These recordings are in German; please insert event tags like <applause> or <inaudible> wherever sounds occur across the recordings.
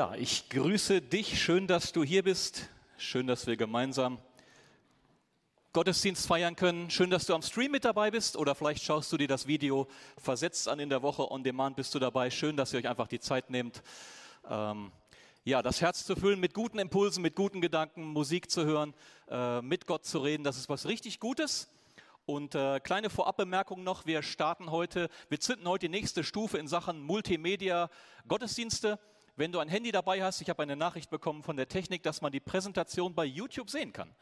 Ja, ich grüße dich. Schön, dass du hier bist. Schön, dass wir gemeinsam Gottesdienst feiern können. Schön, dass du am Stream mit dabei bist oder vielleicht schaust du dir das Video versetzt an in der Woche. On Demand bist du dabei. Schön, dass ihr euch einfach die Zeit nehmt, ähm, ja, das Herz zu füllen mit guten Impulsen, mit guten Gedanken, Musik zu hören, äh, mit Gott zu reden. Das ist was richtig Gutes. Und äh, kleine Vorabbemerkung noch, wir starten heute, wir zünden heute die nächste Stufe in Sachen Multimedia Gottesdienste. Wenn du ein Handy dabei hast, ich habe eine Nachricht bekommen von der Technik, dass man die Präsentation bei YouTube sehen kann.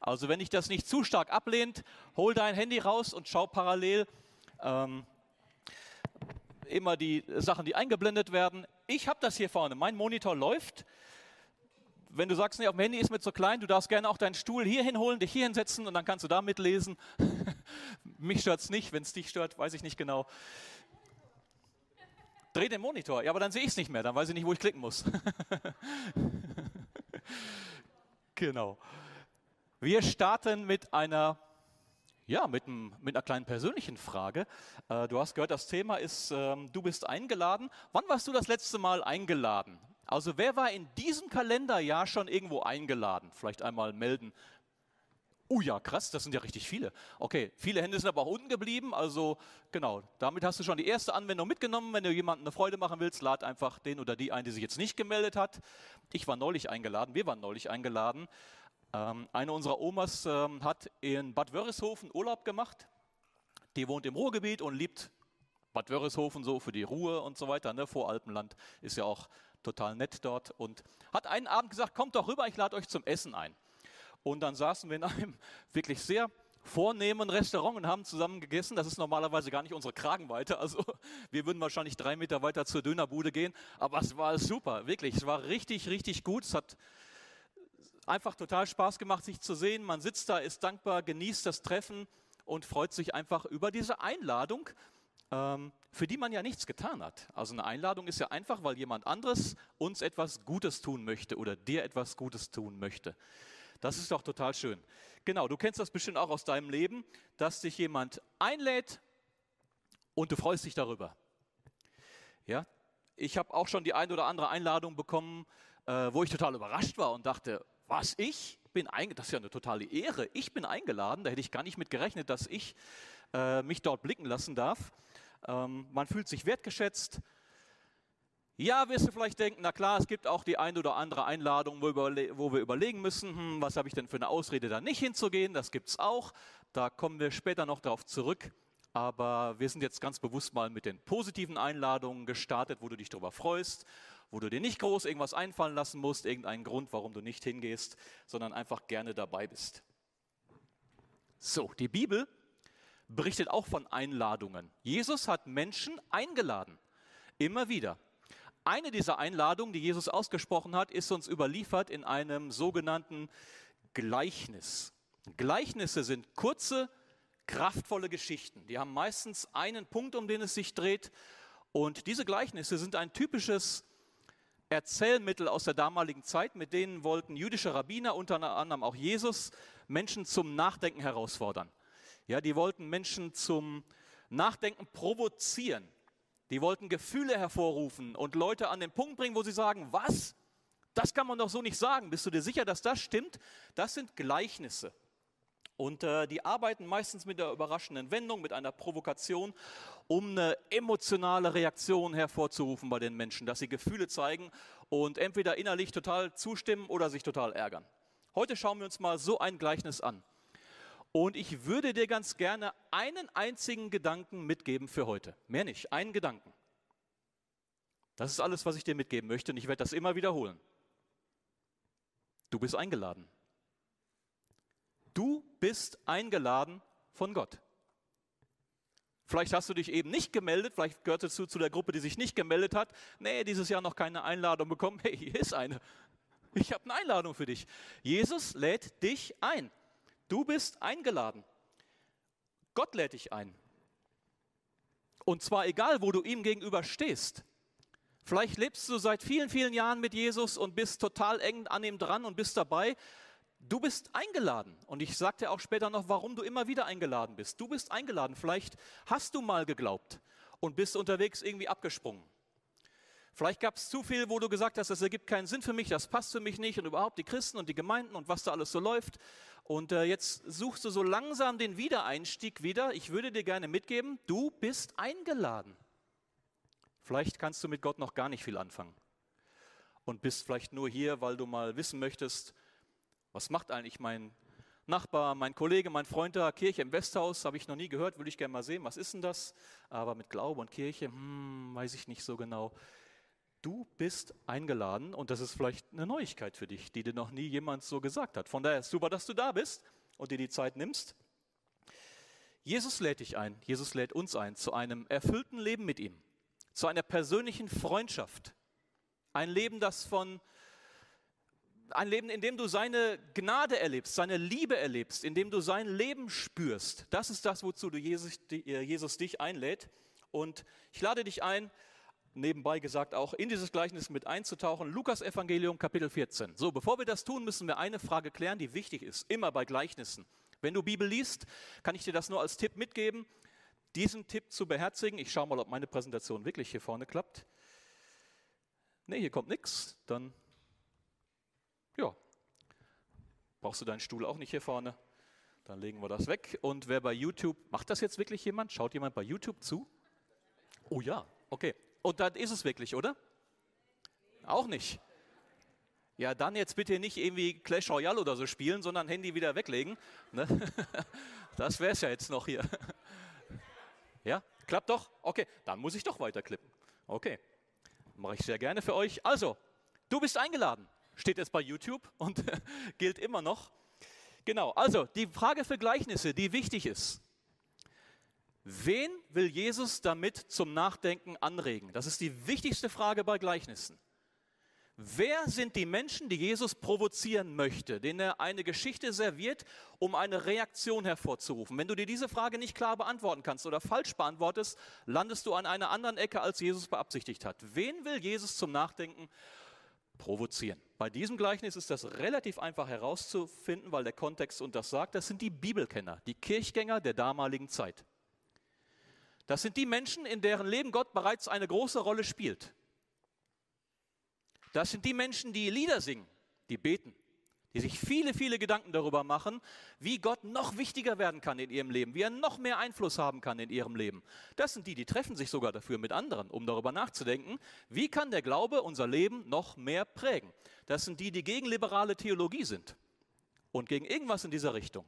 Also wenn dich das nicht zu stark ablehnt, hol dein Handy raus und schau parallel ähm, immer die Sachen, die eingeblendet werden. Ich habe das hier vorne, mein Monitor läuft wenn du sagst, nee, auf dem Handy ist mir zu klein, du darfst gerne auch deinen Stuhl hier hinholen, dich hier hinsetzen und dann kannst du da mitlesen. <laughs> Mich stört es nicht, wenn es dich stört, weiß ich nicht genau. Dreh den Monitor, ja, aber dann sehe ich es nicht mehr, dann weiß ich nicht, wo ich klicken muss. <laughs> genau. Wir starten mit einer, ja, mit, mit einer kleinen persönlichen Frage. Äh, du hast gehört, das Thema ist, ähm, du bist eingeladen. Wann warst du das letzte Mal eingeladen? Also wer war in diesem Kalenderjahr schon irgendwo eingeladen? Vielleicht einmal melden. Oh ja, krass, das sind ja richtig viele. Okay, viele Hände sind aber auch unten geblieben. Also genau, damit hast du schon die erste Anwendung mitgenommen. Wenn du jemandem eine Freude machen willst, lad einfach den oder die ein, die sich jetzt nicht gemeldet hat. Ich war neulich eingeladen, wir waren neulich eingeladen. Ähm, eine unserer Omas ähm, hat in Bad Wörishofen Urlaub gemacht. Die wohnt im Ruhrgebiet und liebt Bad Wörishofen so für die Ruhe und so weiter. Ne? Voralpenland ist ja auch total nett dort und hat einen Abend gesagt, kommt doch rüber, ich lade euch zum Essen ein. Und dann saßen wir in einem <laughs> wirklich sehr vornehmen Restaurant und haben zusammen gegessen. Das ist normalerweise gar nicht unsere Kragenweite. Also <laughs> wir würden wahrscheinlich drei Meter weiter zur Dönerbude gehen. Aber es war super, wirklich. Es war richtig, richtig gut. Es hat einfach total Spaß gemacht, sich zu sehen. Man sitzt da, ist dankbar, genießt das Treffen und freut sich einfach über diese Einladung ähm, für die man ja nichts getan hat. Also eine Einladung ist ja einfach, weil jemand anderes uns etwas Gutes tun möchte oder dir etwas Gutes tun möchte. Das ist doch total schön. Genau, du kennst das bestimmt auch aus deinem Leben, dass dich jemand einlädt und du freust dich darüber. Ja, ich habe auch schon die ein oder andere Einladung bekommen, äh, wo ich total überrascht war und dachte, was ich bin eingeladen, das ist ja eine totale Ehre. Ich bin eingeladen, da hätte ich gar nicht mit gerechnet, dass ich äh, mich dort blicken lassen darf. Ähm, man fühlt sich wertgeschätzt. Ja, wirst du vielleicht denken, na klar, es gibt auch die ein oder andere Einladung, wo, wir überlegen müssen, hm, was habe ich denn für eine Ausrede, da nicht hinzugehen. Das gibt es auch. Da kommen wir später noch darauf zurück. Aber wir sind jetzt ganz bewusst mal mit den positiven Einladungen gestartet, wo du dich darüber freust, wo du dir nicht groß irgendwas einfallen lassen musst, irgendeinen Grund, warum du nicht hingehst, sondern einfach gerne dabei bist. So, die Bibel berichtet auch von Einladungen. Jesus hat Menschen eingeladen, immer wieder. Eine dieser Einladungen, die Jesus ausgesprochen hat, ist uns überliefert in einem sogenannten Gleichnis. Gleichnisse sind kurze, kraftvolle Geschichten. Die haben meistens einen Punkt, um den es sich dreht. Und diese Gleichnisse sind ein typisches Erzählmittel aus der damaligen Zeit, mit denen wollten jüdische Rabbiner, unter anderem auch Jesus, Menschen zum Nachdenken herausfordern. Ja, die wollten Menschen zum Nachdenken provozieren. Die wollten Gefühle hervorrufen und Leute an den Punkt bringen, wo sie sagen, was? Das kann man doch so nicht sagen. Bist du dir sicher, dass das stimmt? Das sind Gleichnisse. Und äh, die arbeiten meistens mit der überraschenden Wendung, mit einer Provokation, um eine emotionale Reaktion hervorzurufen bei den Menschen, dass sie Gefühle zeigen und entweder innerlich total zustimmen oder sich total ärgern. Heute schauen wir uns mal so ein Gleichnis an. Und ich würde dir ganz gerne einen einzigen Gedanken mitgeben für heute. Mehr nicht, einen Gedanken. Das ist alles, was ich dir mitgeben möchte und ich werde das immer wiederholen. Du bist eingeladen. Du bist eingeladen von Gott. Vielleicht hast du dich eben nicht gemeldet, vielleicht gehörtest du zu der Gruppe, die sich nicht gemeldet hat. Nee, dieses Jahr noch keine Einladung bekommen. <laughs> Hey, hier ist eine. Ich habe eine Einladung für dich. Jesus lädt dich ein. Du bist eingeladen. Gott lädt dich ein. Und zwar egal, wo du ihm gegenüber stehst. Vielleicht lebst du seit vielen, vielen Jahren mit Jesus und bist total eng an ihm dran und bist dabei. Du bist eingeladen. Und ich sagte auch später noch, warum du immer wieder eingeladen bist. Du bist eingeladen. Vielleicht hast du mal geglaubt und bist unterwegs irgendwie abgesprungen. Vielleicht gab es zu viel, wo du gesagt hast, das ergibt keinen Sinn für mich, das passt für mich nicht und überhaupt die Christen und die Gemeinden und was da alles so läuft. Und äh, jetzt suchst du so langsam den Wiedereinstieg wieder. Ich würde dir gerne mitgeben, du bist eingeladen. Vielleicht kannst du mit Gott noch gar nicht viel anfangen und bist vielleicht nur hier, weil du mal wissen möchtest, was macht eigentlich mein Nachbar, mein Kollege, mein Freund da, Kirche im Westhaus, habe ich noch nie gehört, würde ich gerne mal sehen, was ist denn das? Aber mit Glaube und Kirche, hm, weiß ich nicht so genau. Du bist eingeladen und das ist vielleicht eine Neuigkeit für dich, die dir noch nie jemand so gesagt hat. Von daher ist super, dass du da bist und dir die Zeit nimmst. Jesus lädt dich ein, Jesus lädt uns ein zu einem erfüllten Leben mit ihm, zu einer persönlichen Freundschaft. Ein Leben, das von ein Leben, in dem du seine Gnade erlebst, seine Liebe erlebst, in dem du sein Leben spürst. Das ist das, wozu du Jesus, Jesus dich einlädt. Und ich lade dich ein, nebenbei gesagt auch in dieses Gleichnis mit einzutauchen. Lukas Evangelium Kapitel 14. So, bevor wir das tun, müssen wir eine Frage klären, die wichtig ist, immer bei Gleichnissen. Wenn du Bibel liest, kann ich dir das nur als Tipp mitgeben, diesen Tipp zu beherzigen. Ich schaue mal, ob meine Präsentation wirklich hier vorne klappt. Ne, hier kommt nichts. Dann, ja, brauchst du deinen Stuhl auch nicht hier vorne. Dann legen wir das weg. Und wer bei YouTube, macht das jetzt wirklich jemand? Schaut jemand bei YouTube zu? Oh ja, okay. Und dann ist es wirklich, oder? Auch nicht. Ja, dann jetzt bitte nicht irgendwie Clash Royale oder so spielen, sondern Handy wieder weglegen. Ne? <laughs> Das wäre es ja jetzt noch hier. <laughs> Ja, klappt doch? Okay, dann muss ich doch weiterklippen. Okay, mache ich sehr gerne für euch. Also, du bist eingeladen. Steht jetzt bei YouTube und <laughs> gilt immer noch. Genau, also die Frage für Gleichnisse, die wichtig ist. Wen will Jesus damit zum Nachdenken anregen? Das ist die wichtigste Frage bei Gleichnissen. Wer sind die Menschen, die Jesus provozieren möchte, denen er eine Geschichte serviert, um eine Reaktion hervorzurufen? Wenn du dir diese Frage nicht klar beantworten kannst oder falsch beantwortest, landest du an einer anderen Ecke, als Jesus beabsichtigt hat. Wen will Jesus zum Nachdenken provozieren? Bei diesem Gleichnis ist das relativ einfach herauszufinden, weil der Kontext uns das sagt. Das sind die Bibelkenner, die Kirchgänger der damaligen Zeit. Das sind die Menschen, in deren Leben Gott bereits eine große Rolle spielt. Das sind die Menschen, die Lieder singen, die beten, die sich viele, viele Gedanken darüber machen, wie Gott noch wichtiger werden kann in ihrem Leben, wie er noch mehr Einfluss haben kann in ihrem Leben. Das sind die, die treffen sich sogar dafür mit anderen, um darüber nachzudenken, wie kann der Glaube unser Leben noch mehr prägen. Das sind die, die gegen liberale Theologie sind und gegen irgendwas in dieser Richtung.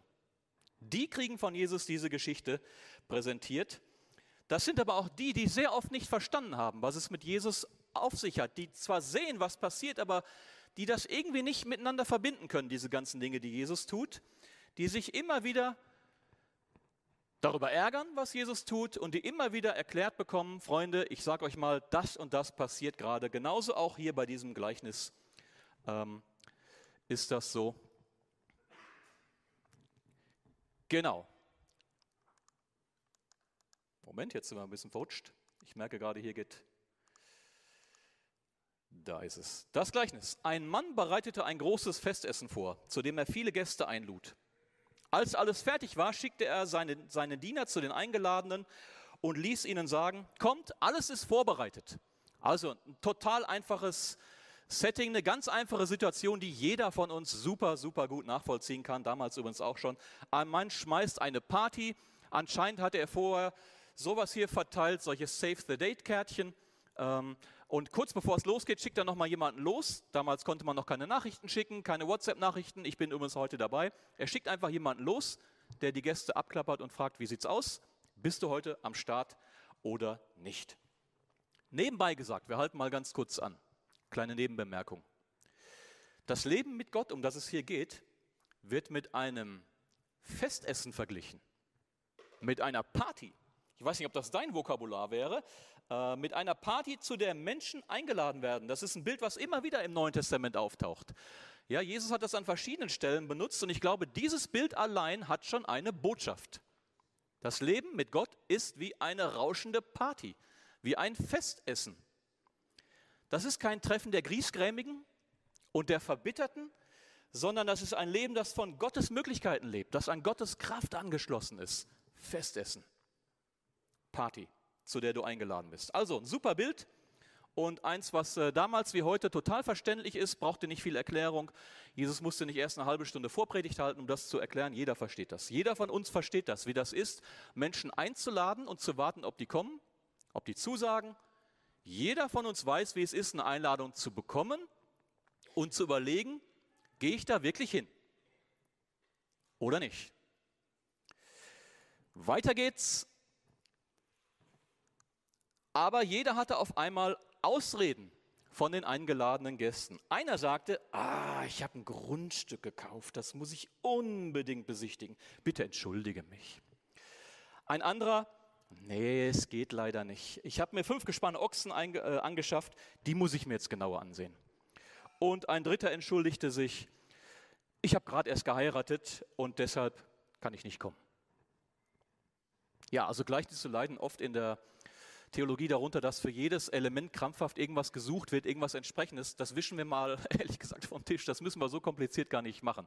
Die kriegen von Jesus diese Geschichte präsentiert das sind aber auch die, die sehr oft nicht verstanden haben, was es mit Jesus auf sich hat, die zwar sehen, was passiert, aber die das irgendwie nicht miteinander verbinden können, diese ganzen Dinge, die Jesus tut, die sich immer wieder darüber ärgern, was Jesus tut und die immer wieder erklärt bekommen, Freunde, ich sage euch mal, das und das passiert gerade. Genauso auch hier bei diesem Gleichnis ähm, ist das so. Genau. Moment, jetzt sind wir ein bisschen verrutscht. Ich merke gerade, hier geht. Da ist es. Das Gleichnis. Ein Mann bereitete ein großes Festessen vor, zu dem er viele Gäste einlud. Als alles fertig war, schickte er seine, seine Diener zu den Eingeladenen und ließ ihnen sagen, kommt, alles ist vorbereitet. Also ein total einfaches Setting, eine ganz einfache Situation, die jeder von uns super, super gut nachvollziehen kann, damals übrigens auch schon. Ein Mann schmeißt eine Party, anscheinend hatte er vorher sowas hier verteilt, solche Save the Date-Kärtchen. Ähm, und kurz bevor es losgeht, schickt er nochmal jemanden los. Damals konnte man noch keine Nachrichten schicken, keine WhatsApp-Nachrichten. Ich bin übrigens heute dabei. Er schickt einfach jemanden los, der die Gäste abklappert und fragt, wie sieht's aus? Bist du heute am Start oder nicht? Nebenbei gesagt, wir halten mal ganz kurz an. Kleine Nebenbemerkung. Das Leben mit Gott, um das es hier geht, wird mit einem Festessen verglichen, mit einer Party ich weiß nicht, ob das dein Vokabular wäre, äh, mit einer Party, zu der Menschen eingeladen werden. Das ist ein Bild, was immer wieder im Neuen Testament auftaucht. Ja, Jesus hat das an verschiedenen Stellen benutzt und ich glaube, dieses Bild allein hat schon eine Botschaft. Das Leben mit Gott ist wie eine rauschende Party, wie ein Festessen. Das ist kein Treffen der Griesgrämigen und der Verbitterten, sondern das ist ein Leben, das von Gottes Möglichkeiten lebt, das an Gottes Kraft angeschlossen ist. Festessen. Party, zu der du eingeladen bist. Also ein super Bild Und eins, was äh, damals wie heute total verständlich ist, brauchte nicht viel Erklärung. Jesus musste nicht erst eine halbe Stunde Vorpredigt halten, um das zu erklären. Jeder versteht das. Jeder von uns versteht das, wie das ist, Menschen einzuladen und zu warten, ob die kommen, ob die zusagen. Jeder von uns weiß, wie es ist, eine Einladung zu bekommen und zu überlegen, gehe ich da wirklich hin oder nicht. Weiter geht's. Aber jeder hatte auf einmal Ausreden von den eingeladenen Gästen. Einer sagte, ah, ich habe ein Grundstück gekauft, das muss ich unbedingt besichtigen. Bitte entschuldige mich. Ein anderer, nee, es geht leider nicht. Ich habe mir fünf gespannte Ochsen äh, angeschafft, die muss ich mir jetzt genauer ansehen. Und ein dritter entschuldigte sich, ich habe gerade erst geheiratet und deshalb kann ich nicht kommen. Ja, also Gleichnisse leiden oft in der Theologie darunter, dass für jedes Element krampfhaft irgendwas gesucht wird, irgendwas entsprechendes. Das wischen wir mal, <laughs> ehrlich gesagt, vom Tisch. Das müssen wir so kompliziert gar nicht machen.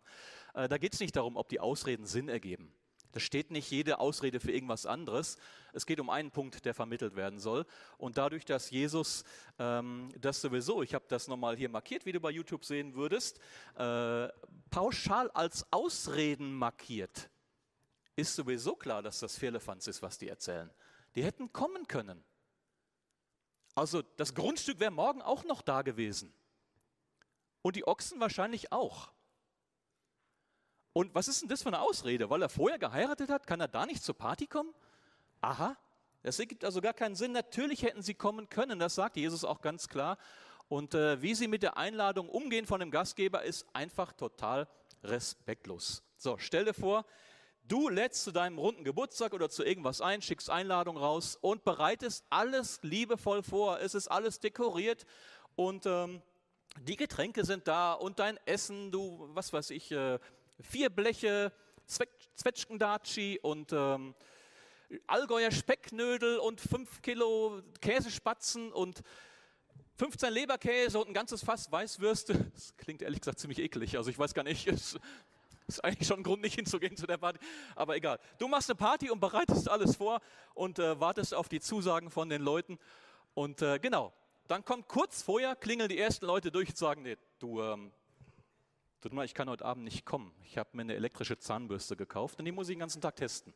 Äh, da geht es nicht darum, ob die Ausreden Sinn ergeben. Da steht nicht jede Ausrede für irgendwas anderes. Es geht um einen Punkt, der vermittelt werden soll. Und dadurch, dass Jesus ähm, das sowieso, ich habe das nochmal hier markiert, wie du bei YouTube sehen würdest, äh, pauschal als Ausreden markiert, ist sowieso klar, dass das Firlefanz ist, was die erzählen. Die hätten kommen können. Also das Grundstück wäre morgen auch noch da gewesen. Und die Ochsen wahrscheinlich auch. Und was ist denn das für eine Ausrede? Weil er vorher geheiratet hat, kann er da nicht zur Party kommen? Aha, das ergibt also gar keinen Sinn. Natürlich hätten sie kommen können, das sagt Jesus auch ganz klar. Und äh, wie sie mit der Einladung umgehen von dem Gastgeber, ist einfach total respektlos. So, stell dir vor, Du lädst zu deinem runden Geburtstag oder zu irgendwas ein, schickst Einladung raus und bereitest alles liebevoll vor. Es ist alles dekoriert und ähm, die Getränke sind da und dein Essen, du, was weiß ich, äh, vier Bleche Zwetschgendatschi und ähm, Allgäuer Specknödel und fünf Kilo Käsespatzen und 15 Leberkäse und ein ganzes Fass Weißwürste. <laughs> Das klingt ehrlich gesagt ziemlich eklig. Also ich weiß gar nicht, ist eigentlich schon ein Grund, nicht hinzugehen zu der Party. Aber egal. Du machst eine Party und bereitest alles vor und äh, wartest auf die Zusagen von den Leuten. Und äh, genau, dann kommt kurz vorher, klingeln die ersten Leute durch und sagen, nee, du, ähm, tut mal, ich kann heute Abend nicht kommen. Ich habe mir eine elektrische Zahnbürste gekauft und die muss ich den ganzen Tag testen.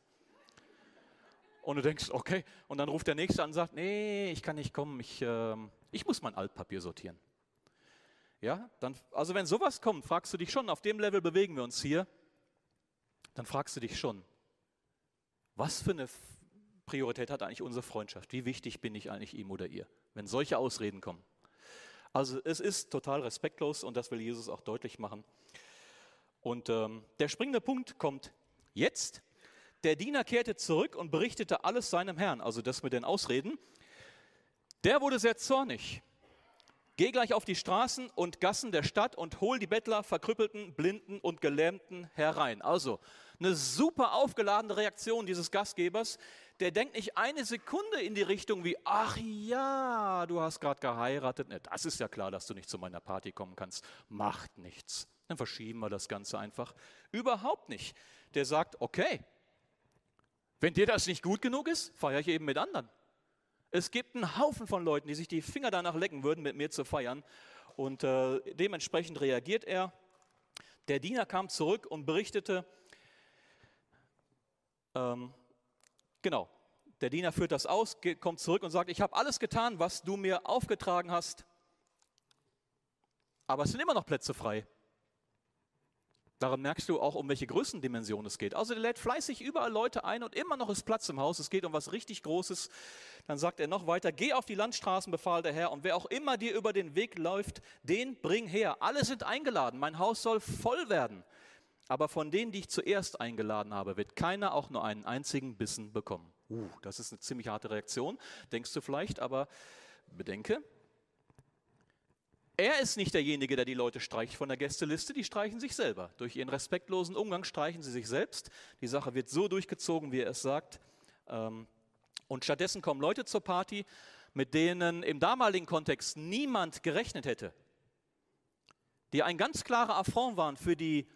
Und du denkst, okay. Und dann ruft der Nächste an und sagt, nee, ich kann nicht kommen, ich, äh, ich muss mein Altpapier sortieren. Ja, dann, also wenn sowas kommt, fragst du dich schon, auf dem Level bewegen wir uns hier, dann fragst du dich schon, was für eine Priorität hat eigentlich unsere Freundschaft? Wie wichtig bin ich eigentlich ihm oder ihr, wenn solche Ausreden kommen? Also es ist total respektlos und das will Jesus auch deutlich machen. Und ähm, der springende Punkt kommt jetzt. Der Diener kehrte zurück und berichtete alles seinem Herrn, also das mit den Ausreden. Der wurde sehr zornig Geh gleich auf die Straßen und Gassen der Stadt und hol die Bettler, Verkrüppelten, Blinden und Gelähmten herein. Also eine super aufgeladene Reaktion dieses Gastgebers. Der denkt nicht eine Sekunde in die Richtung wie, ach ja, du hast gerade geheiratet. Ne, das ist ja klar, dass du nicht zu meiner Party kommen kannst. Macht nichts. Dann verschieben wir das Ganze einfach. Überhaupt nicht. Der sagt, okay, wenn dir das nicht gut genug ist, feiere ich eben mit anderen. Es gibt einen Haufen von Leuten, die sich die Finger danach lecken würden, mit mir zu feiern. Und äh, dementsprechend reagiert er. Der Diener kam zurück und berichtete, ähm, genau, der Diener führt das aus, kommt zurück und sagt, ich habe alles getan, was du mir aufgetragen hast, aber es sind immer noch Plätze frei. Daran merkst du auch, um welche Größendimension es geht. Also der lädt fleißig überall Leute ein und immer noch ist Platz im Haus. Es geht um was richtig Großes. Dann sagt er noch weiter, geh auf die Landstraßen, befahl der Herr, und wer auch immer dir über den Weg läuft, den bring her. Alle sind eingeladen, mein Haus soll voll werden. Aber von denen, die ich zuerst eingeladen habe, wird keiner auch nur einen einzigen Bissen bekommen. Uh, das ist eine ziemlich harte Reaktion, denkst du vielleicht, aber bedenke, er ist nicht derjenige, der die Leute streicht von der Gästeliste, die streichen sich selber. Durch ihren respektlosen Umgang streichen sie sich selbst. Die Sache wird so durchgezogen, wie er es sagt. Ähm, und stattdessen kommen Leute zur Party, mit denen im damaligen Kontext niemand gerechnet hätte. Die ein ganz klarer Affront waren für die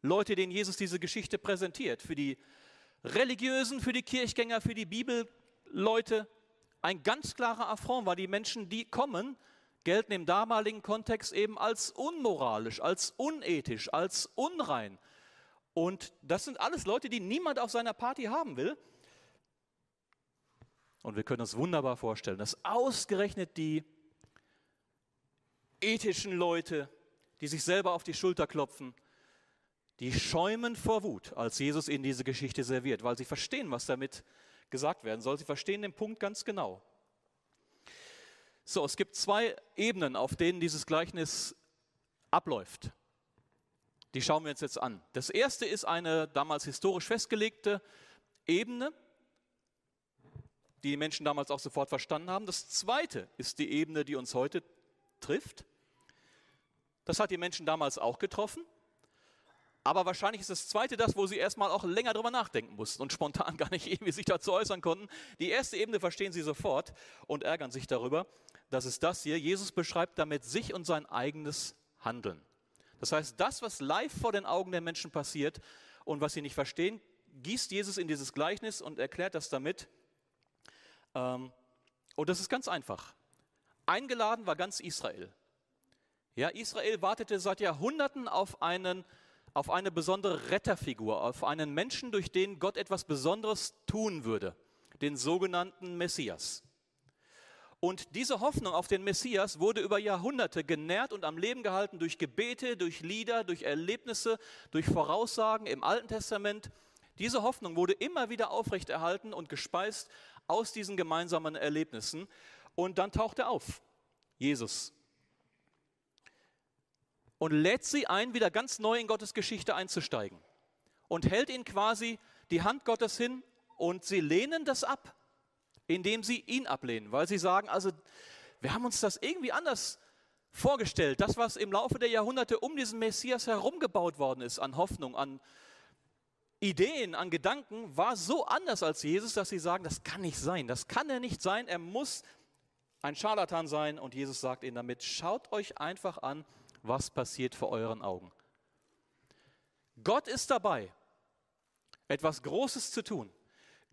Leute, denen Jesus diese Geschichte präsentiert. Für die Religiösen, für die Kirchgänger, für die Bibelleute. ein ganz klarer Affront, weil die Menschen, die kommen, gelten im damaligen Kontext eben als unmoralisch, als unethisch, als unrein. Und das sind alles Leute, die niemand auf seiner Party haben will. Und wir können uns wunderbar vorstellen, dass ausgerechnet die ethischen Leute, die sich selber auf die Schulter klopfen, die schäumen vor Wut, als Jesus ihnen diese Geschichte serviert, weil sie verstehen, was damit gesagt werden soll. Sie verstehen den Punkt ganz genau. So, es gibt zwei Ebenen, auf denen dieses Gleichnis abläuft. Die schauen wir uns jetzt an. Das erste ist eine damals historisch festgelegte Ebene, die die Menschen damals auch sofort verstanden haben. Das zweite ist die Ebene, die uns heute trifft. Das hat die Menschen damals auch getroffen. Aber wahrscheinlich ist das zweite das, wo sie erstmal auch länger drüber nachdenken mussten und spontan <laughs> gar nicht irgendwie sich dazu äußern konnten. Die erste Ebene verstehen sie sofort und ärgern sich darüber. Das ist das hier. Jesus beschreibt damit sich und sein eigenes Handeln. Das heißt, das, was live vor den Augen der Menschen passiert und was sie nicht verstehen, gießt Jesus in dieses Gleichnis und erklärt das damit. Ähm, und das ist ganz einfach. Eingeladen war ganz Israel. Ja, Israel wartete seit Jahrhunderten auf, einen, auf eine besondere Retterfigur, auf einen Menschen, durch den Gott etwas Besonderes tun würde, den sogenannten Messias. Und diese Hoffnung auf den Messias wurde über Jahrhunderte genährt und am Leben gehalten durch Gebete, durch Lieder, durch Erlebnisse, durch Voraussagen im Alten Testament. Diese Hoffnung wurde immer wieder aufrechterhalten und gespeist aus diesen gemeinsamen Erlebnissen. Und dann taucht er auf, Jesus, und lädt sie ein, wieder ganz neu in Gottes Geschichte einzusteigen. Und hält ihnen quasi die Hand Gottes hin und sie lehnen das ab, indem sie ihn ablehnen, weil sie sagen, also wir haben uns das irgendwie anders vorgestellt. Das, was im Laufe der Jahrhunderte um diesen Messias herumgebaut worden ist, an Hoffnung, an Ideen, an Gedanken, war so anders als Jesus, dass sie sagen, das kann nicht sein, das kann er nicht sein, er muss ein Scharlatan sein. Und Jesus sagt ihnen damit, schaut euch einfach an, was passiert vor euren Augen. Gott ist dabei, etwas Großes zu tun.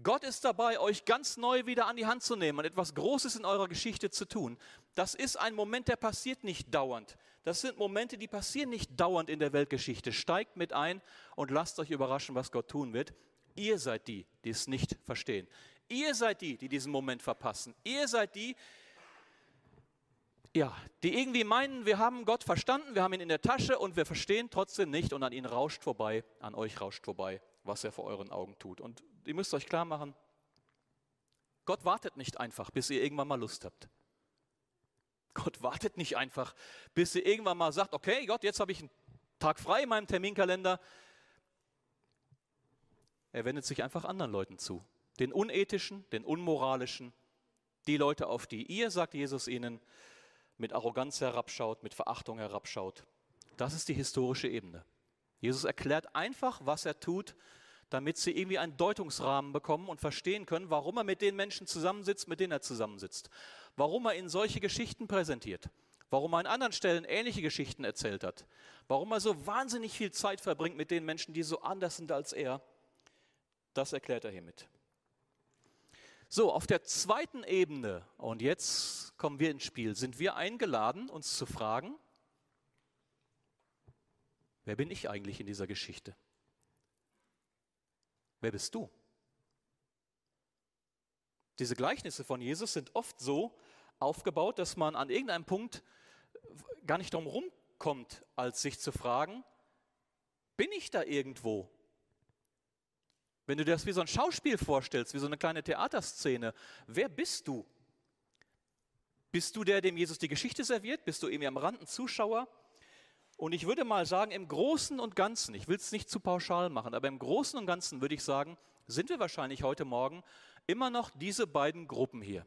Gott ist dabei, euch ganz neu wieder an die Hand zu nehmen und etwas Großes in eurer Geschichte zu tun. Das ist ein Moment, der passiert nicht dauernd. Das sind Momente, die passieren nicht dauernd in der Weltgeschichte. Steigt mit ein und lasst euch überraschen, was Gott tun wird. Ihr seid die, die es nicht verstehen. Ihr seid die, die diesen Moment verpassen. Ihr seid die, ja, die irgendwie meinen, wir haben Gott verstanden, wir haben ihn in der Tasche und wir verstehen trotzdem nicht und an ihnen rauscht vorbei, an euch rauscht vorbei, was er vor euren Augen tut. Und ihr müsst euch klar machen, Gott wartet nicht einfach, bis ihr irgendwann mal Lust habt. Gott wartet nicht einfach, bis ihr irgendwann mal sagt, okay, Gott, jetzt habe ich einen Tag frei in meinem Terminkalender. Er wendet sich einfach anderen Leuten zu. Den unethischen, den unmoralischen, die Leute, auf die ihr, sagt Jesus ihnen, mit Arroganz herabschaut, mit Verachtung herabschaut. Das ist die historische Ebene. Jesus erklärt einfach, was er tut, damit sie irgendwie einen Deutungsrahmen bekommen und verstehen können, warum er mit den Menschen zusammensitzt, mit denen er zusammensitzt. Warum er ihnen solche Geschichten präsentiert. Warum er an anderen Stellen ähnliche Geschichten erzählt hat. Warum er so wahnsinnig viel Zeit verbringt mit den Menschen, die so anders sind als er. Das erklärt er hiermit. So, auf der zweiten Ebene, und jetzt kommen wir ins Spiel, sind wir eingeladen, uns zu fragen, wer bin ich eigentlich in dieser Geschichte? Wer bist du? Diese Gleichnisse von Jesus sind oft so aufgebaut, dass man an irgendeinem Punkt gar nicht drum rumkommt, als sich zu fragen, bin ich da irgendwo? Wenn du dir das wie so ein Schauspiel vorstellst, wie so eine kleine Theaterszene, wer bist du? Bist du der, dem Jesus die Geschichte serviert? Bist du irgendwie am Rand ein Zuschauer? Und ich würde mal sagen, im Großen und Ganzen, ich will es nicht zu pauschal machen, aber im Großen und Ganzen würde ich sagen, sind wir wahrscheinlich heute Morgen immer noch diese beiden Gruppen hier,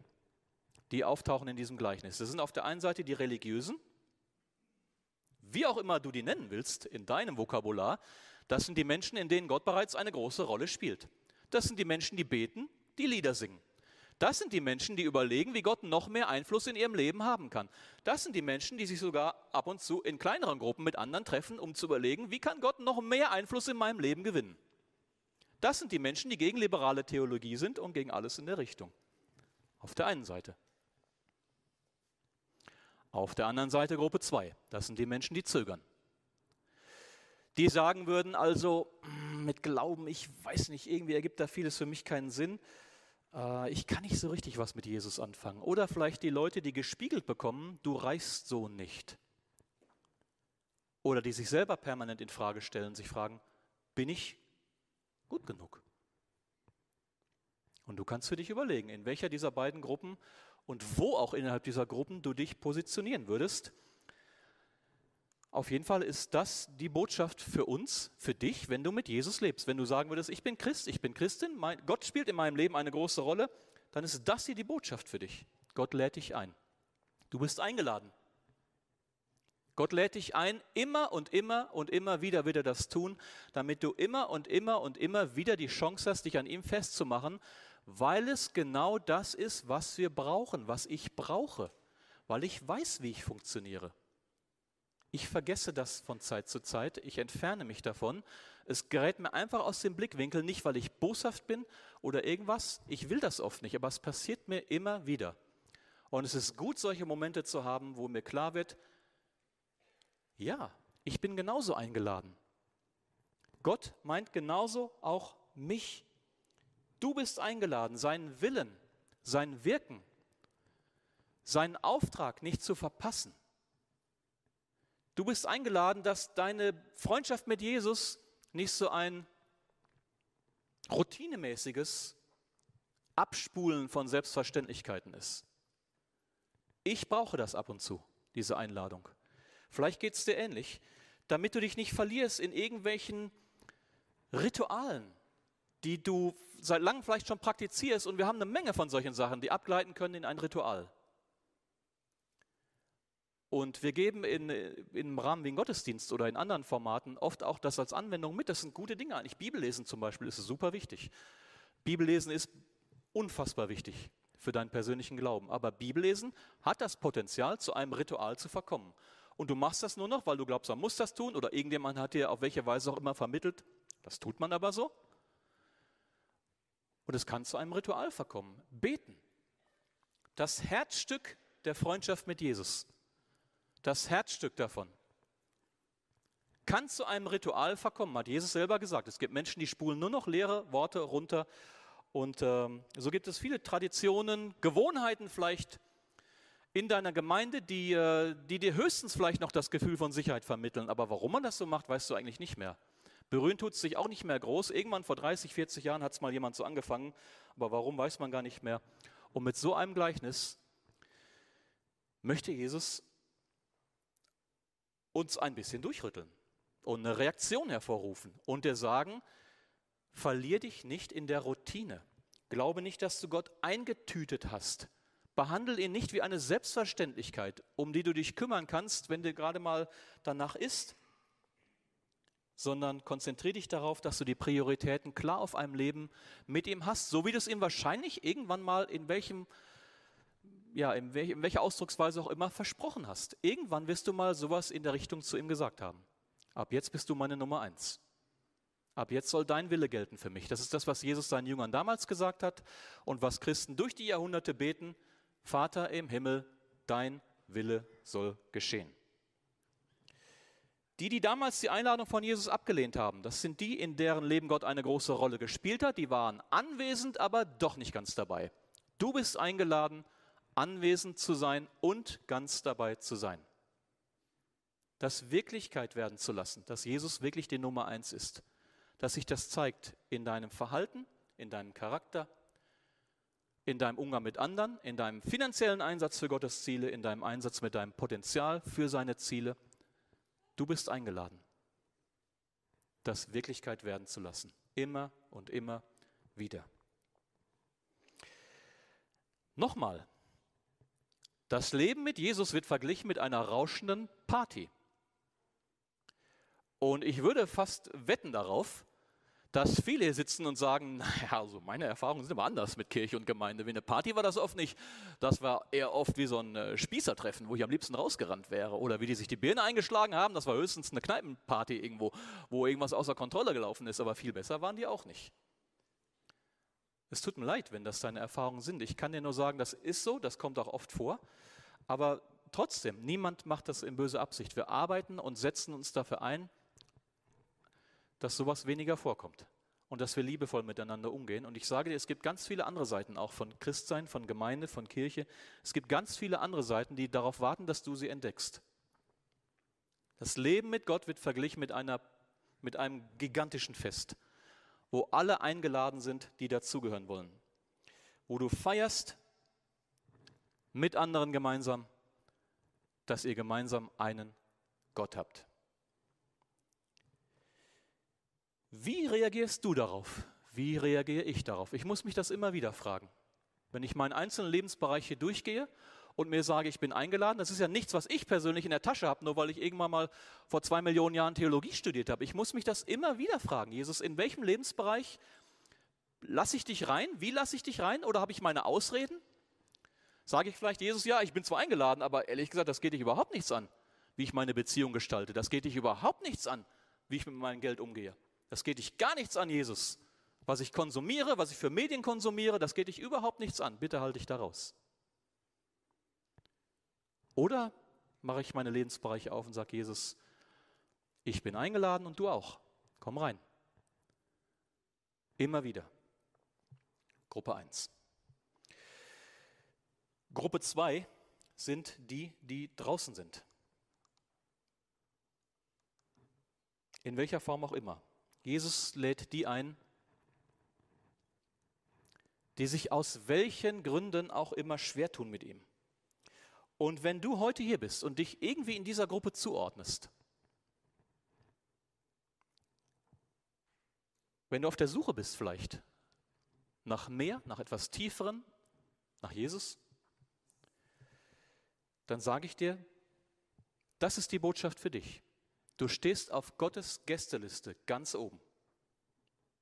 die auftauchen in diesem Gleichnis. Das sind auf der einen Seite die Religiösen, wie auch immer du die nennen willst in deinem Vokabular, das sind die Menschen, in denen Gott bereits eine große Rolle spielt. Das sind die Menschen, die beten, die Lieder singen. Das sind die Menschen, die überlegen, wie Gott noch mehr Einfluss in ihrem Leben haben kann. Das sind die Menschen, die sich sogar ab und zu in kleineren Gruppen mit anderen treffen, um zu überlegen, wie kann Gott noch mehr Einfluss in meinem Leben gewinnen. Das sind die Menschen, die gegen liberale Theologie sind und gegen alles in der Richtung. Auf der einen Seite. Auf der anderen Seite Gruppe 2. Das sind die Menschen, die zögern. Die sagen würden also, mit Glauben, ich weiß nicht, irgendwie ergibt da vieles für mich keinen Sinn. Äh, ich kann nicht so richtig was mit Jesus anfangen. Oder vielleicht die Leute, die gespiegelt bekommen, du reichst so nicht. Oder die sich selber permanent in Frage stellen, sich fragen, bin ich gut genug? Und du kannst für dich überlegen, in welcher dieser beiden Gruppen und wo auch innerhalb dieser Gruppen du dich positionieren würdest. Auf jeden Fall ist das die Botschaft für uns, für dich, wenn du mit Jesus lebst. Wenn du sagen würdest, ich bin Christ, ich bin Christin, mein, Gott spielt in meinem Leben eine große Rolle, dann ist das hier die Botschaft für dich. Gott lädt dich ein. Du bist eingeladen. Gott lädt dich ein, immer und immer und immer wieder wieder das tun, damit du immer und immer und immer wieder die Chance hast, dich an ihm festzumachen, weil es genau das ist, was wir brauchen, was ich brauche, weil ich weiß, wie ich funktioniere. Ich vergesse das von Zeit zu Zeit, ich entferne mich davon. Es gerät mir einfach aus dem Blickwinkel, nicht weil ich boshaft bin oder irgendwas, ich will das oft nicht, aber es passiert mir immer wieder. Und es ist gut, solche Momente zu haben, wo mir klar wird, ja, ich bin genauso eingeladen. Gott meint genauso auch mich. Du bist eingeladen, seinen Willen, sein Wirken, seinen Auftrag nicht zu verpassen. Du bist eingeladen, dass deine Freundschaft mit Jesus nicht so ein routinemäßiges Abspulen von Selbstverständlichkeiten ist. Ich brauche das ab und zu, diese Einladung. Vielleicht geht es dir ähnlich, damit du dich nicht verlierst in irgendwelchen Ritualen, die du seit langem vielleicht schon praktizierst. Und wir haben eine Menge von solchen Sachen, die abgleiten können in ein Ritual. Und wir geben in, im Rahmen wie ein Gottesdienst oder in anderen Formaten oft auch das als Anwendung mit. Das sind gute Dinge eigentlich. Bibellesen zum Beispiel ist super wichtig. Bibellesen ist unfassbar wichtig für deinen persönlichen Glauben. Aber Bibellesen hat das Potenzial, zu einem Ritual zu verkommen. Und du machst das nur noch, weil du glaubst, man muss das tun oder irgendjemand hat dir auf welche Weise auch immer vermittelt. Das tut man aber so. Und es kann zu einem Ritual verkommen. Beten. Das Herzstück der Freundschaft mit Jesus das Herzstück davon, kann zu einem Ritual verkommen, hat Jesus selber gesagt. Es gibt Menschen, die spulen nur noch leere Worte runter. Und ähm, so gibt es viele Traditionen, Gewohnheiten vielleicht in deiner Gemeinde, die, äh, die dir höchstens vielleicht noch das Gefühl von Sicherheit vermitteln. Aber warum man das so macht, weißt du eigentlich nicht mehr. Berühren tut es sich auch nicht mehr groß. Irgendwann vor 30, 40 Jahren hat es mal jemand so angefangen. Aber warum, weiß man gar nicht mehr. Und mit so einem Gleichnis möchte Jesus uns ein bisschen durchrütteln und eine Reaktion hervorrufen und dir sagen, verlier dich nicht in der Routine. Glaube nicht, dass du Gott eingetütet hast. Behandle ihn nicht wie eine Selbstverständlichkeit, um die du dich kümmern kannst, wenn dir gerade mal danach ist, sondern konzentriere dich darauf, dass du die Prioritäten klar auf einem Leben mit ihm hast, so wie du es ihm wahrscheinlich irgendwann mal in welchem ja, in, welch, in welcher Ausdrucksweise auch immer versprochen hast. Irgendwann wirst du mal sowas in der Richtung zu ihm gesagt haben. Ab jetzt bist du meine Nummer eins. Ab jetzt soll dein Wille gelten für mich. Das ist das, was Jesus seinen Jüngern damals gesagt hat und was Christen durch die Jahrhunderte beten. Vater im Himmel, dein Wille soll geschehen. Die, die damals die Einladung von Jesus abgelehnt haben, das sind die, in deren Leben Gott eine große Rolle gespielt hat. Die waren anwesend, aber doch nicht ganz dabei. Du bist eingeladen, anwesend zu sein und ganz dabei zu sein. Das Wirklichkeit werden zu lassen, dass Jesus wirklich die Nummer eins ist. Dass sich das zeigt in deinem Verhalten, in deinem Charakter, in deinem Umgang mit anderen, in deinem finanziellen Einsatz für Gottes Ziele, in deinem Einsatz mit deinem Potenzial für seine Ziele. Du bist eingeladen, das Wirklichkeit werden zu lassen. Immer und immer wieder. Nochmal, das Leben mit Jesus wird verglichen mit einer rauschenden Party. Und ich würde fast wetten darauf, dass viele hier sitzen und sagen, <laughs> naja, also meine Erfahrungen sind immer anders mit Kirche und Gemeinde. Wie eine Party war das oft nicht. Das war eher oft wie so ein äh, Spießertreffen, wo ich am liebsten rausgerannt wäre. Oder wie die sich die Birne eingeschlagen haben, das war höchstens eine Kneipenparty irgendwo, wo irgendwas außer Kontrolle gelaufen ist. Aber viel besser waren die auch nicht. Es tut mir leid, wenn das deine Erfahrungen sind. Ich kann dir nur sagen, das ist so, das kommt auch oft vor. Aber trotzdem, niemand macht das in böser Absicht. Wir arbeiten und setzen uns dafür ein, dass sowas weniger vorkommt und dass wir liebevoll miteinander umgehen. Und ich sage dir, es gibt ganz viele andere Seiten auch von Christsein, von Gemeinde, von Kirche. Es gibt ganz viele andere Seiten, die darauf warten, dass du sie entdeckst. Das Leben mit Gott wird verglichen mit, einer, mit einem gigantischen Fest, wo alle eingeladen sind, die dazugehören wollen. Wo du feierst mit anderen gemeinsam, dass ihr gemeinsam einen Gott habt. Wie reagierst du darauf? Wie reagiere ich darauf? Ich muss mich das immer wieder fragen. Wenn ich meinen einzelnen Lebensbereich hier durchgehe und mir sage, ich bin eingeladen, das ist ja nichts, was ich persönlich in der Tasche habe, nur weil ich irgendwann mal vor zwei Millionen Jahren Theologie studiert habe. Ich muss mich das immer wieder fragen. Jesus, in welchem Lebensbereich lasse ich dich rein? Wie lasse ich dich rein? Oder habe ich meine Ausreden? Sage ich vielleicht, Jesus, ja, ich bin zwar eingeladen, aber ehrlich gesagt, das geht dich überhaupt nichts an, wie ich meine Beziehung gestalte. Das geht dich überhaupt nichts an, wie ich mit meinem Geld umgehe. Das geht dich gar nichts an, Jesus. Was ich konsumiere, was ich für Medien konsumiere, das geht dich überhaupt nichts an. Bitte halte dich da raus. Oder mache ich meine Lebensbereiche auf und sage, Jesus, ich bin eingeladen und du auch. Komm rein. Immer wieder. Gruppe 1. Gruppe 2 sind die, die draußen sind. In welcher Form auch immer. Jesus lädt die ein, die sich aus welchen Gründen auch immer schwer tun mit ihm. Und wenn du heute hier bist und dich irgendwie in dieser Gruppe zuordnest, wenn du auf der Suche bist vielleicht nach mehr, nach etwas Tieferen, nach Jesus, dann sage ich dir, das ist die Botschaft für dich. Du stehst auf Gottes Gästeliste ganz oben,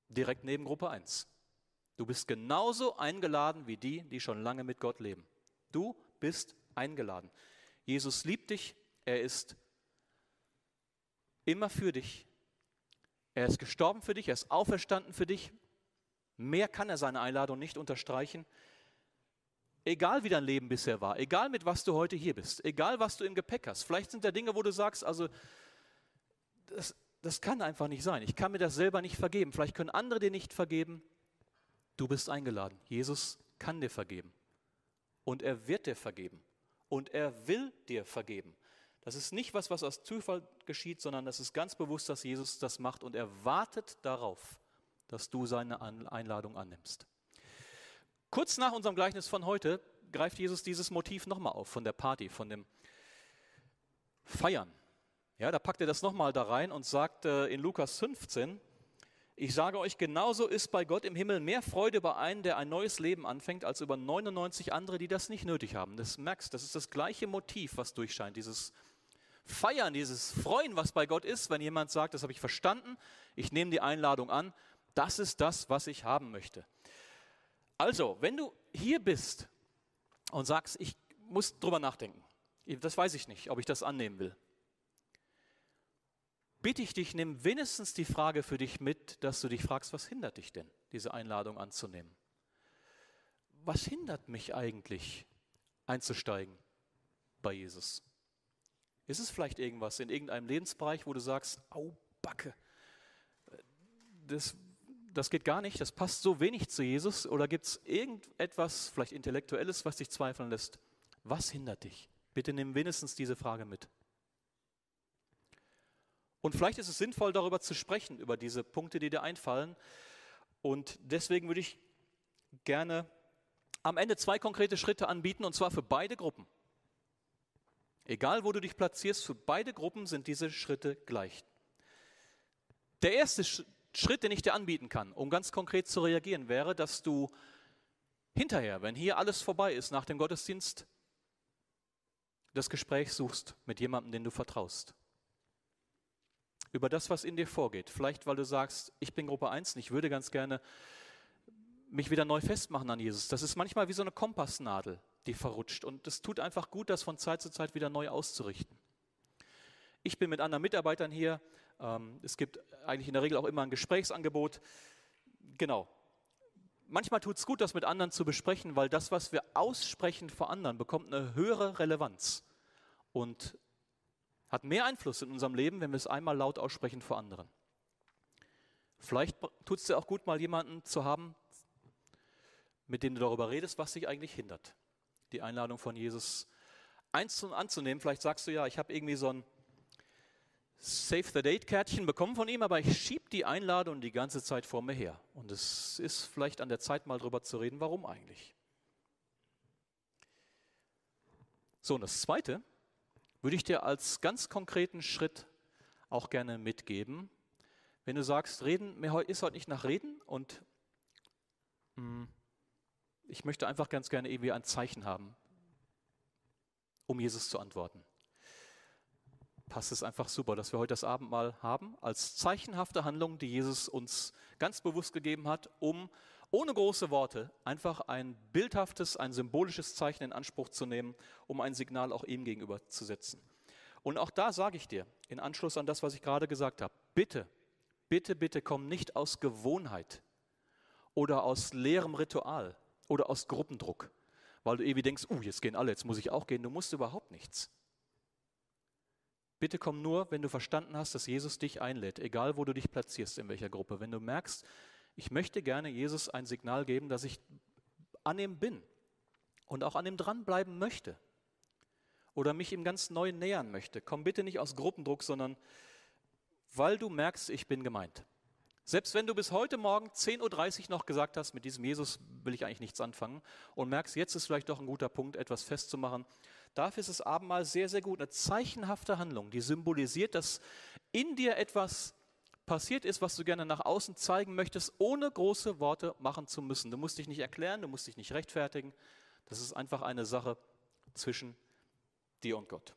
direkt neben Gruppe 1. Du bist genauso eingeladen wie die, die schon lange mit Gott leben. Du bist eingeladen. Jesus liebt dich, er ist immer für dich. Er ist gestorben für dich, er ist auferstanden für dich. Mehr kann er seine Einladung nicht unterstreichen. Egal wie dein Leben bisher war, egal mit was du heute hier bist, egal was du im Gepäck hast. Vielleicht sind da Dinge, wo du sagst, also das, das kann einfach nicht sein. Ich kann mir das selber nicht vergeben. Vielleicht können andere dir nicht vergeben. Du bist eingeladen. Jesus kann dir vergeben. Und er wird dir vergeben. Und er will dir vergeben. Das ist nicht was, was aus Zufall geschieht, sondern das ist ganz bewusst, dass Jesus das macht und er wartet darauf, dass du seine Einladung annimmst. Kurz nach unserem Gleichnis von heute greift Jesus dieses Motiv nochmal auf von der Party, von dem Feiern. Ja, da packt er das nochmal da rein und sagt äh, in Lukas 15, ich sage euch, genauso ist bei Gott im Himmel mehr Freude über einen, der ein neues Leben anfängt, als über 99 andere, die das nicht nötig haben. Das merkst, das ist das gleiche Motiv, was durchscheint. Dieses Feiern, dieses Freuen, was bei Gott ist, wenn jemand sagt, das habe ich verstanden, ich nehme die Einladung an, das ist das, was ich haben möchte. Also, wenn du hier bist und sagst, ich muss drüber nachdenken, das weiß ich nicht, ob ich das annehmen will bitte ich dich, nimm wenigstens die Frage für dich mit, dass du dich fragst, was hindert dich denn, diese Einladung anzunehmen? Was hindert mich eigentlich, einzusteigen bei Jesus? Ist es vielleicht irgendwas in irgendeinem Lebensbereich, wo du sagst, au Backe, das, das geht gar nicht, das passt so wenig zu Jesus? Oder gibt es irgendetwas, vielleicht Intellektuelles, was dich zweifeln lässt? Was hindert dich? Bitte nimm wenigstens diese Frage mit. Und vielleicht ist es sinnvoll, darüber zu sprechen, über diese Punkte, die dir einfallen. Und deswegen würde ich gerne am Ende zwei konkrete Schritte anbieten, und zwar für beide Gruppen. Egal, wo du dich platzierst, für beide Gruppen sind diese Schritte gleich. Der erste Schritt, den ich dir anbieten kann, um ganz konkret zu reagieren, wäre, dass du hinterher, wenn hier alles vorbei ist nach dem Gottesdienst, das Gespräch suchst mit jemandem, den du vertraust über das, was in dir vorgeht. Vielleicht, weil du sagst, ich bin Gruppe 1 und ich würde ganz gerne mich wieder neu festmachen an Jesus. Das ist manchmal wie so eine Kompassnadel, die verrutscht. Und es tut einfach gut, das von Zeit zu Zeit wieder neu auszurichten. Ich bin mit anderen Mitarbeitern hier. Ähm, es gibt eigentlich in der Regel auch immer ein Gesprächsangebot. Genau. manchmal tut es gut, das mit anderen zu besprechen, weil das, was wir aussprechen vor anderen, bekommt eine höhere Relevanz und hat mehr Einfluss in unserem Leben, wenn wir es einmal laut aussprechen vor anderen. Vielleicht tut es dir auch gut, mal jemanden zu haben, mit dem du darüber redest, was dich eigentlich hindert, die Einladung von Jesus anzunehmen. Vielleicht sagst du ja, ich habe irgendwie so ein Save the Date-Kärtchen bekommen von ihm, aber ich schiebe die Einladung die ganze Zeit vor mir her. Und es ist vielleicht an der Zeit, mal darüber zu reden, warum eigentlich. So, und das Zweite würde ich dir als ganz konkreten Schritt auch gerne mitgeben. Wenn du sagst, reden mir ist heute nicht nach Reden und mh, hm, ich möchte einfach ganz gerne irgendwie ein Zeichen haben, um Jesus zu antworten passt es einfach super, dass wir heute das Abendmahl haben, als zeichenhafte Handlung, die Jesus uns ganz bewusst gegeben hat, um ohne große Worte einfach ein bildhaftes, ein symbolisches Zeichen in Anspruch zu nehmen, um ein Signal auch ihm gegenüber zu setzen. Und auch da sage ich dir, in Anschluss an das, was ich gerade gesagt habe, bitte, bitte, bitte komm nicht aus Gewohnheit oder aus leerem Ritual oder aus Gruppendruck, weil du irgendwie denkst, uh, jetzt gehen alle, jetzt muss ich auch gehen. Du musst überhaupt nichts. Bitte komm nur, wenn du verstanden hast, dass Jesus dich einlädt, egal wo du dich platzierst, in welcher Gruppe. Wenn du merkst, ich möchte gerne Jesus ein Signal geben, dass ich an ihm bin und auch an ihm dranbleiben möchte oder mich ihm ganz neu nähern möchte, komm bitte nicht aus Gruppendruck, sondern weil du merkst, ich bin gemeint. Selbst wenn du bis heute Morgen 10.30 Uhr noch gesagt hast, mit diesem Jesus will ich eigentlich nichts anfangen und merkst, jetzt ist vielleicht doch ein guter Punkt, etwas festzumachen, Dafür ist das Abendmahl sehr, sehr gut. Eine zeichenhafte Handlung, die symbolisiert, dass in dir etwas passiert ist, was du gerne nach außen zeigen möchtest, ohne große Worte machen zu müssen. Du musst dich nicht erklären, du musst dich nicht rechtfertigen. Das ist einfach eine Sache zwischen dir und Gott.